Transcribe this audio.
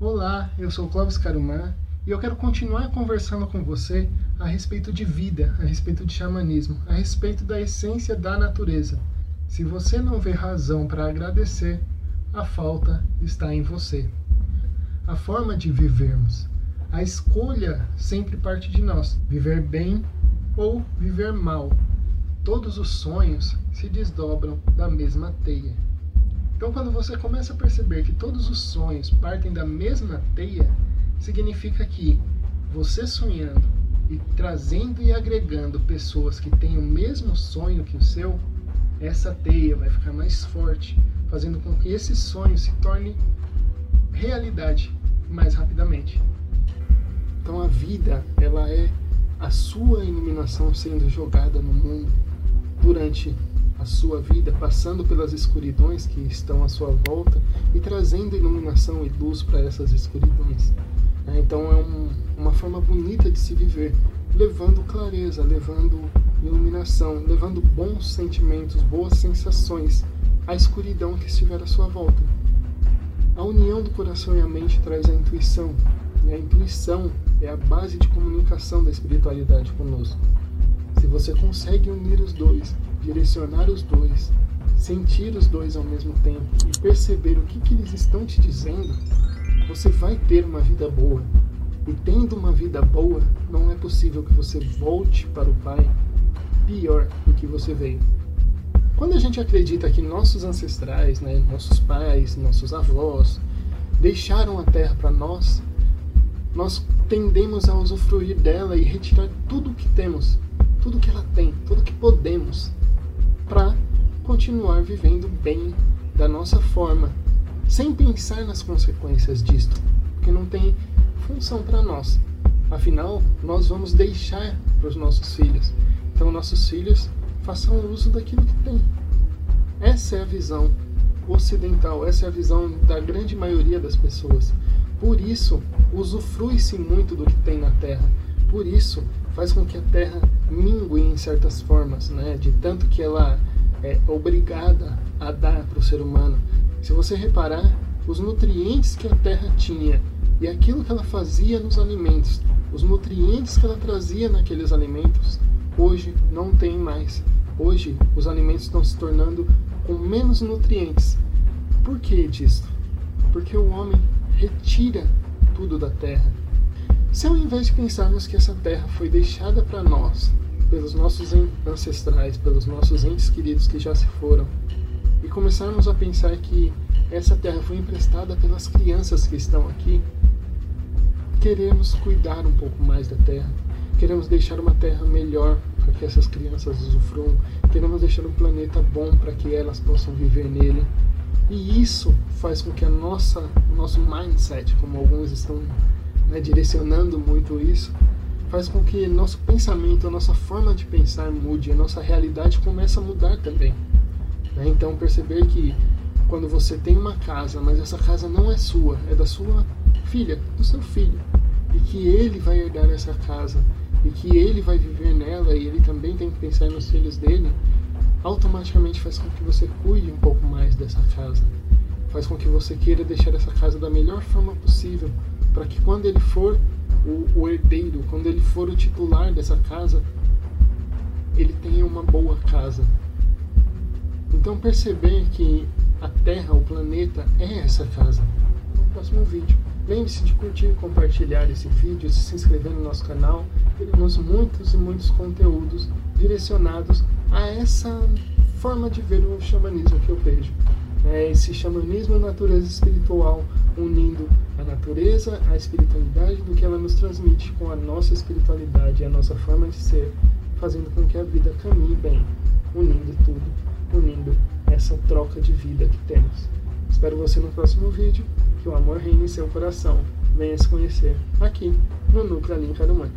Olá, eu sou Clóvis Carumã e eu quero continuar conversando com você a respeito de vida, a respeito de xamanismo, a respeito da essência da natureza. Se você não vê razão para agradecer, a falta está em você. A forma de vivermos. A escolha sempre parte de nós: viver bem ou viver mal. Todos os sonhos se desdobram da mesma teia. Então, quando você começa a perceber que todos os sonhos partem da mesma teia, significa que você sonhando e trazendo e agregando pessoas que têm o mesmo sonho que o seu, essa teia vai ficar mais forte, fazendo com que esse sonho se torne realidade mais rapidamente. Então a vida, ela é a sua iluminação sendo jogada no mundo durante a sua vida, passando pelas escuridões que estão à sua volta e trazendo iluminação e luz para essas escuridões. É, então é um, uma forma bonita de se viver, levando clareza, levando iluminação, levando bons sentimentos, boas sensações à escuridão que estiver à sua volta. A união do coração e a mente traz a intuição, e a intuição é a base de comunicação da espiritualidade conosco. Se você consegue unir os dois, direcionar os dois, sentir os dois ao mesmo tempo e perceber o que, que eles estão te dizendo, você vai ter uma vida boa. E tendo uma vida boa, não é possível que você volte para o Pai pior do que você veio. Quando a gente acredita que nossos ancestrais, né, nossos pais, nossos avós, deixaram a terra para nós, nós tendemos a usufruir dela e retirar tudo o que temos, tudo que ela tem, tudo que podemos, para continuar vivendo bem da nossa forma, sem pensar nas consequências disto, porque não tem função para nós. Afinal, nós vamos deixar para os nossos filhos. Então, nossos filhos façam uso daquilo que tem. Essa é a visão ocidental, essa é a visão da grande maioria das pessoas. Por isso, usufrui-se muito do que tem na Terra. Por isso, faz com que a Terra mingue em certas formas, né? de tanto que ela é obrigada a dar para o ser humano. Se você reparar, os nutrientes que a terra tinha e aquilo que ela fazia nos alimentos, os nutrientes que ela trazia naqueles alimentos, hoje não tem mais. Hoje os alimentos estão se tornando com menos nutrientes. Por que disso? Porque o homem retira tudo da terra. Se ao invés de pensarmos que essa terra foi deixada para nós, pelos nossos ancestrais, pelos nossos entes queridos que já se foram, e começarmos a pensar que essa terra foi emprestada pelas crianças que estão aqui, queremos cuidar um pouco mais da terra, queremos deixar uma terra melhor para que essas crianças usufruam, queremos deixar um planeta bom para que elas possam viver nele. E isso faz com que a nossa, o nosso mindset, como alguns estão né, direcionando muito isso, faz com que nosso pensamento, a nossa forma de pensar mude, a nossa realidade comece a mudar também. Né? Então perceber que quando você tem uma casa, mas essa casa não é sua, é da sua filha, do seu filho, e que ele vai herdar essa casa, e que ele vai viver nela, e ele também tem que pensar nos filhos dele, automaticamente faz com que você cuide um pouco mais dessa casa. Faz com que você queira deixar essa casa da melhor forma possível, para que quando ele for o, o herdeiro, quando ele for o titular dessa casa, ele tenha uma boa casa. Então perceber que a Terra, o planeta, é essa casa. No próximo vídeo. Lembre-se de curtir compartilhar esse vídeo, se inscrever no nosso canal. Teremos muitos e muitos conteúdos direcionados a essa forma de ver o xamanismo que eu vejo. É esse xamanismo natureza espiritual unindo a natureza, a espiritualidade do que ela nos transmite com a nossa espiritualidade e a nossa forma de ser, fazendo com que a vida caminhe bem, unindo tudo, unindo essa troca de vida que temos. Espero você no próximo vídeo, que o amor reine em seu coração. Venha se conhecer aqui no Núcleo Alinca do Mãe.